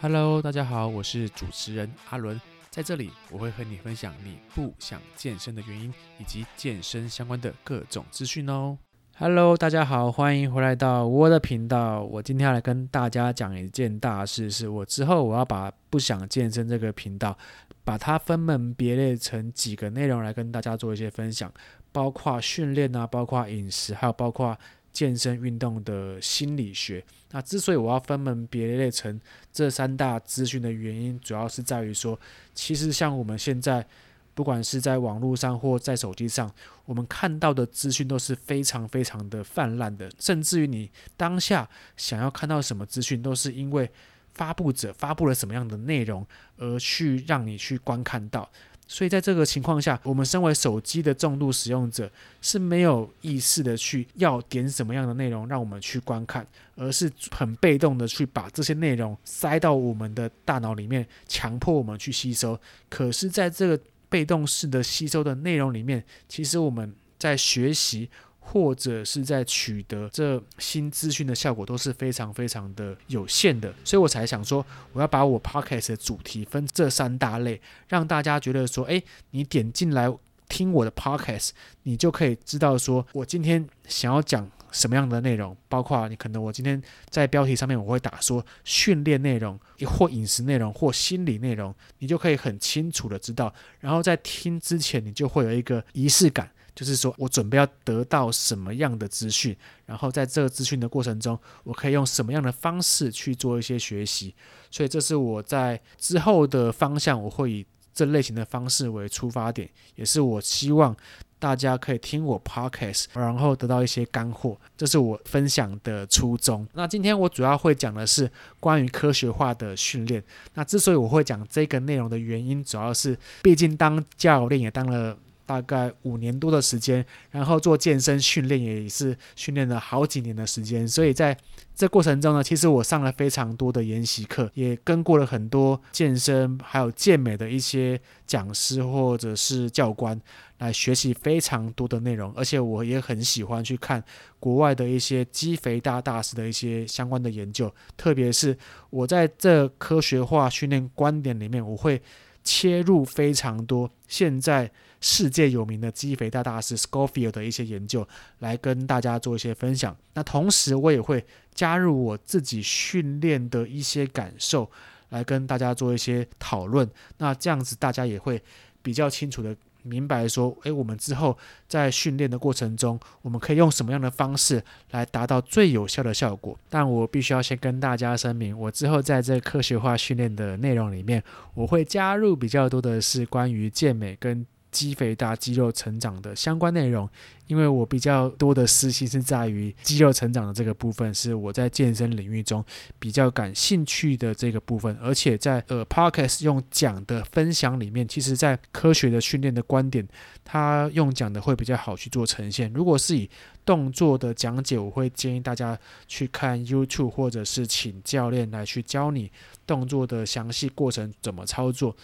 Hello，大家好，我是主持人阿伦，在这里我会和你分享你不想健身的原因，以及健身相关的各种资讯哦。Hello，大家好，欢迎回来到我的频道。我今天要来跟大家讲一件大事，是我之后我要把不想健身这个频道，把它分门别类成几个内容来跟大家做一些分享，包括训练啊，包括饮食，还有包括。健身运动的心理学。那之所以我要分门别类成这三大资讯的原因，主要是在于说，其实像我们现在，不管是在网络上或在手机上，我们看到的资讯都是非常非常的泛滥的，甚至于你当下想要看到什么资讯，都是因为发布者发布了什么样的内容而去让你去观看到。所以在这个情况下，我们身为手机的重度使用者是没有意识的去要点什么样的内容让我们去观看，而是很被动的去把这些内容塞到我们的大脑里面，强迫我们去吸收。可是，在这个被动式的吸收的内容里面，其实我们在学习。或者是在取得这新资讯的效果都是非常非常的有限的，所以我才想说，我要把我 podcast 的主题分这三大类，让大家觉得说，诶，你点进来听我的 podcast，你就可以知道说我今天想要讲什么样的内容，包括你可能我今天在标题上面我会打说训练内容，或饮食内容，或心理内容，你就可以很清楚的知道，然后在听之前你就会有一个仪式感。就是说我准备要得到什么样的资讯，然后在这个资讯的过程中，我可以用什么样的方式去做一些学习。所以这是我在之后的方向，我会以这类型的方式为出发点，也是我希望大家可以听我 podcast，然后得到一些干货。这是我分享的初衷。那今天我主要会讲的是关于科学化的训练。那之所以我会讲这个内容的原因，主要是毕竟当教练也当了。大概五年多的时间，然后做健身训练也是训练了好几年的时间，所以在这过程中呢，其实我上了非常多的研习课，也跟过了很多健身还有健美的一些讲师或者是教官来学习非常多的内容，而且我也很喜欢去看国外的一些肌肥大大师的一些相关的研究，特别是我在这科学化训练观点里面，我会切入非常多现在。世界有名的肌肥大大师 Scofield 的一些研究，来跟大家做一些分享。那同时，我也会加入我自己训练的一些感受，来跟大家做一些讨论。那这样子，大家也会比较清楚的明白说，诶，我们之后在训练的过程中，我们可以用什么样的方式来达到最有效的效果。但我必须要先跟大家声明，我之后在这科学化训练的内容里面，我会加入比较多的是关于健美跟肌肥大、肌肉成长的相关内容，因为我比较多的私心是在于肌肉成长的这个部分，是我在健身领域中比较感兴趣的这个部分。而且在呃 Podcast 用讲的分享里面，其实在科学的训练的观点，它用讲的会比较好去做呈现。如果是以动作的讲解，我会建议大家去看 YouTube，或者是请教练来去教你动作的详细过程怎么操作。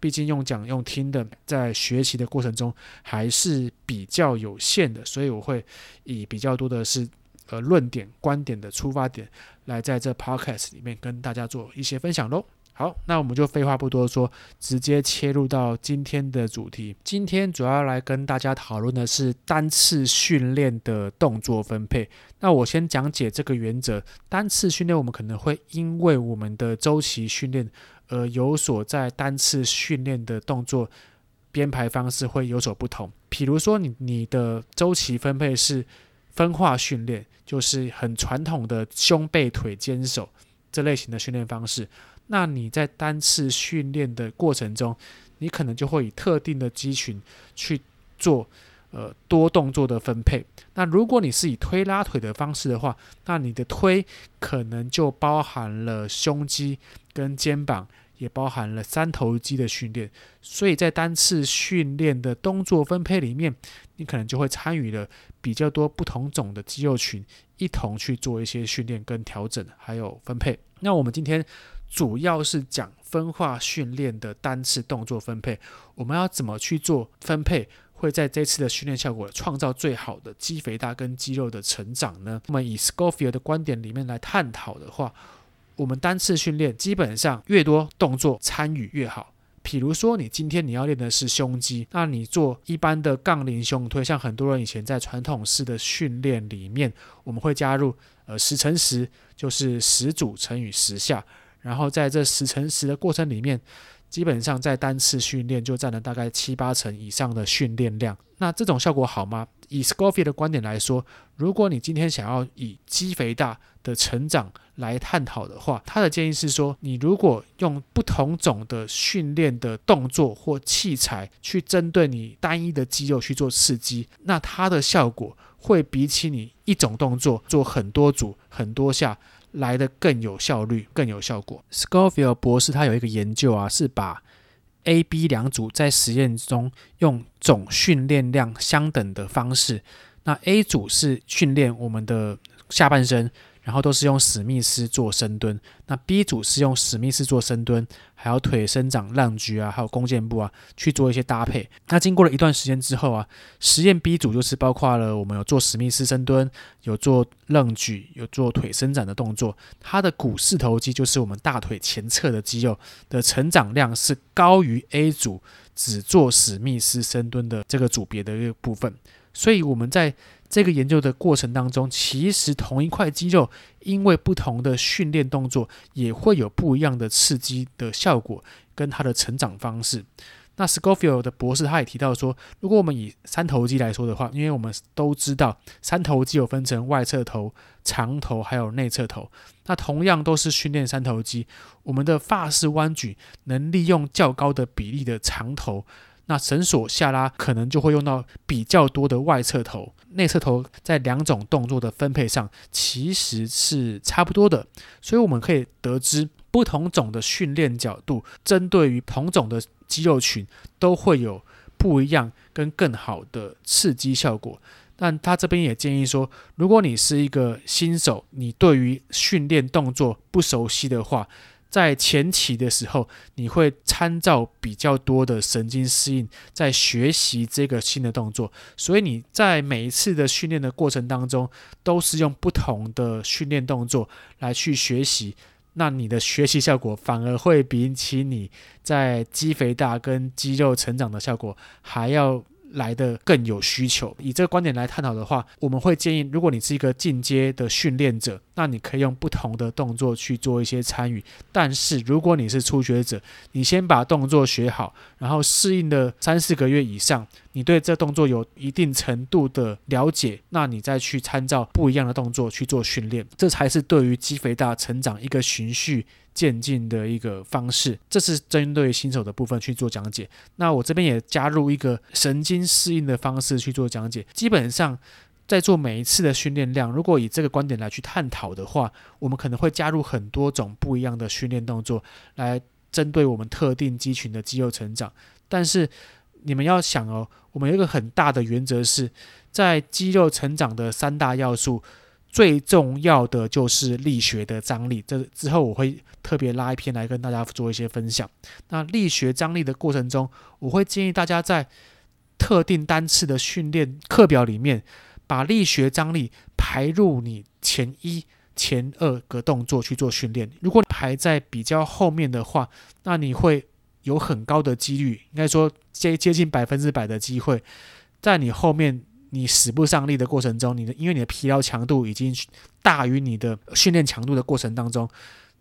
毕竟用讲用听的，在学习的过程中还是比较有限的，所以我会以比较多的是呃论点、观点的出发点，来在这 podcast 里面跟大家做一些分享喽。好，那我们就废话不多说，直接切入到今天的主题。今天主要来跟大家讨论的是单次训练的动作分配。那我先讲解这个原则：单次训练，我们可能会因为我们的周期训练。呃有所在单次训练的动作编排方式会有所不同。比如说，你你的周期分配是分化训练，就是很传统的胸背腿肩手这类型的训练方式。那你在单次训练的过程中，你可能就会以特定的肌群去做呃多动作的分配。那如果你是以推拉腿的方式的话，那你的推可能就包含了胸肌跟肩膀。也包含了三头肌的训练，所以在单次训练的动作分配里面，你可能就会参与了比较多不同种的肌肉群，一同去做一些训练跟调整，还有分配。那我们今天主要是讲分化训练的单次动作分配，我们要怎么去做分配，会在这次的训练效果创造最好的肌肥大跟肌肉的成长呢？那么以 Scofield 的观点里面来探讨的话。我们单次训练基本上越多动作参与越好。比如说，你今天你要练的是胸肌，那你做一般的杠铃胸推，像很多人以前在传统式的训练里面，我们会加入呃十乘十，就是十组乘以十下，然后在这十乘十的过程里面。基本上在单次训练就占了大概七八成以上的训练量，那这种效果好吗？以 s c o f i e 的观点来说，如果你今天想要以肌肥大的成长来探讨的话，他的建议是说，你如果用不同种的训练的动作或器材去针对你单一的肌肉去做刺激，那它的效果会比起你一种动作做很多组很多下。来得更有效率，更有效果。Scofield 博士他有一个研究啊，是把 A、B 两组在实验中用总训练量相等的方式，那 A 组是训练我们的下半身。然后都是用史密斯做深蹲，那 B 组是用史密斯做深蹲，还有腿伸长、浪举啊，还有弓箭步啊，去做一些搭配。那经过了一段时间之后啊，实验 B 组就是包括了我们有做史密斯深蹲，有做愣举，有做腿伸展的动作。它的股四头肌就是我们大腿前侧的肌肉的成长量是高于 A 组只做史密斯深蹲的这个组别的一个部分。所以我们在这个研究的过程当中，其实同一块肌肉，因为不同的训练动作，也会有不一样的刺激的效果跟它的成长方式。那 Scofield 的博士他也提到说，如果我们以三头肌来说的话，因为我们都知道三头肌有分成外侧头、长头还有内侧头，那同样都是训练三头肌，我们的发式弯举能利用较高的比例的长头。那绳索下拉可能就会用到比较多的外侧头，内侧头在两种动作的分配上其实是差不多的，所以我们可以得知不同种的训练角度，针对于同种的肌肉群都会有不一样跟更好的刺激效果。但他这边也建议说，如果你是一个新手，你对于训练动作不熟悉的话，在前期的时候，你会参照比较多的神经适应，在学习这个新的动作，所以你在每一次的训练的过程当中，都是用不同的训练动作来去学习，那你的学习效果反而会比起你在肌肥大跟肌肉成长的效果还要来得更有需求。以这个观点来探讨的话，我们会建议，如果你是一个进阶的训练者，那你可以用不同的动作去做一些参与。但是如果你是初学者，你先把动作学好，然后适应了三四个月以上，你对这动作有一定程度的了解，那你再去参照不一样的动作去做训练，这才是对于肌肥大成长一个循序渐进的一个方式，这是针对新手的部分去做讲解。那我这边也加入一个神经适应的方式去做讲解。基本上，在做每一次的训练量，如果以这个观点来去探讨的话，我们可能会加入很多种不一样的训练动作，来针对我们特定肌群的肌肉成长。但是你们要想哦，我们有一个很大的原则是，在肌肉成长的三大要素。最重要的就是力学的张力，这之后我会特别拉一篇来跟大家做一些分享。那力学张力的过程中，我会建议大家在特定单次的训练课表里面，把力学张力排入你前一、前二个动作去做训练。如果排在比较后面的话，那你会有很高的几率，应该说接接近百分之百的机会，在你后面。你使不上力的过程中，你的因为你的疲劳强度已经大于你的训练强度的过程当中，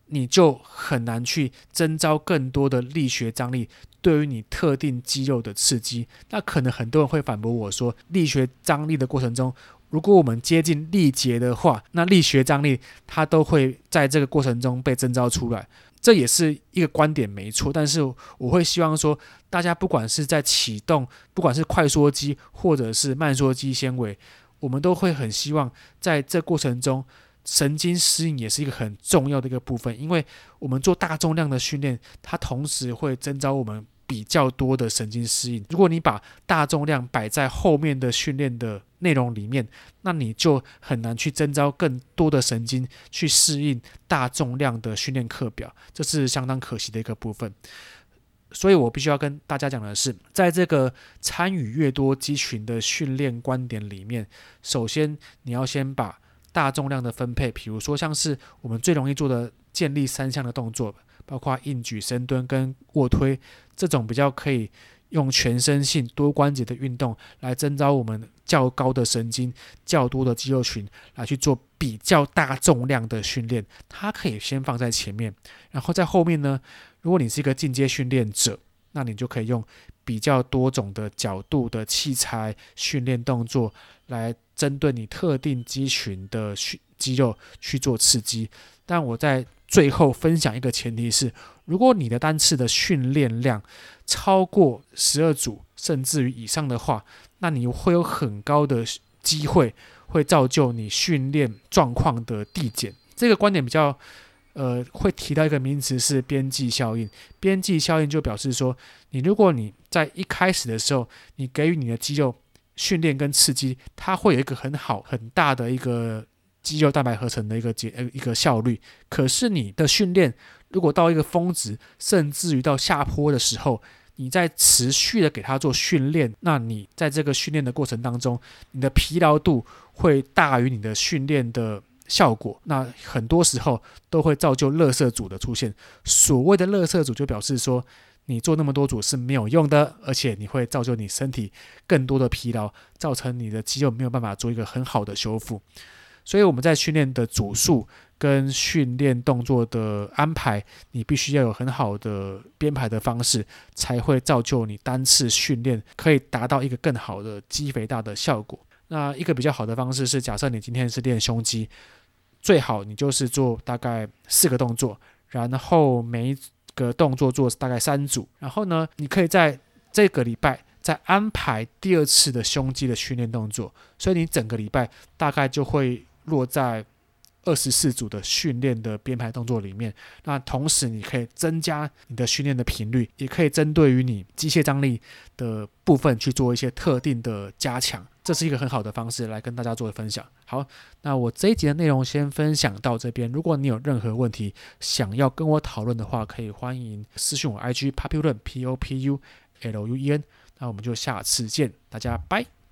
你就很难去征召更多的力学张力对于你特定肌肉的刺激。那可能很多人会反驳我说，力学张力的过程中，如果我们接近力竭的话，那力学张力它都会在这个过程中被征召出来。这也是一个观点，没错。但是我会希望说，大家不管是在启动，不管是快缩肌或者是慢缩肌纤维，我们都会很希望在这过程中，神经适应也是一个很重要的一个部分。因为我们做大重量的训练，它同时会征召我们。比较多的神经适应。如果你把大重量摆在后面的训练的内容里面，那你就很难去征召更多的神经去适应大重量的训练课表，这是相当可惜的一个部分。所以我必须要跟大家讲的是，在这个参与越多肌群的训练观点里面，首先你要先把大重量的分配，比如说像是我们最容易做的建立三项的动作，包括硬举、深蹲跟卧推这种比较可以用全身性多关节的运动来征召我们较高的神经、较多的肌肉群来去做比较大重量的训练，它可以先放在前面，然后在后面呢，如果你是一个进阶训练者，那你就可以用比较多种的角度的器材训练动作来针对你特定肌群的训肌肉去做刺激。但我在最后分享一个前提是，如果你的单次的训练量超过十二组甚至于以上的话，那你会有很高的机会会造就你训练状况的递减。这个观点比较。呃，会提到一个名词是边际效应。边际效应就表示说，你如果你在一开始的时候，你给予你的肌肉训练跟刺激，它会有一个很好很大的一个肌肉蛋白合成的一个结呃一个效率。可是你的训练如果到一个峰值，甚至于到下坡的时候，你在持续的给它做训练，那你在这个训练的过程当中，你的疲劳度会大于你的训练的。效果，那很多时候都会造就垃圾组的出现。所谓的垃圾组，就表示说你做那么多组是没有用的，而且你会造就你身体更多的疲劳，造成你的肌肉没有办法做一个很好的修复。所以我们在训练的组数跟训练动作的安排，你必须要有很好的编排的方式，才会造就你单次训练可以达到一个更好的肌肥大的效果。那一个比较好的方式是，假设你今天是练胸肌。最好你就是做大概四个动作，然后每一个动作做大概三组，然后呢，你可以在这个礼拜再安排第二次的胸肌的训练动作，所以你整个礼拜大概就会落在二十四组的训练的编排动作里面。那同时你可以增加你的训练的频率，也可以针对于你机械张力的部分去做一些特定的加强。这是一个很好的方式来跟大家做分享。好，那我这一集的内容先分享到这边。如果你有任何问题想要跟我讨论的话，可以欢迎私讯我 IG popular P O P U L U E N。那我们就下次见，大家拜。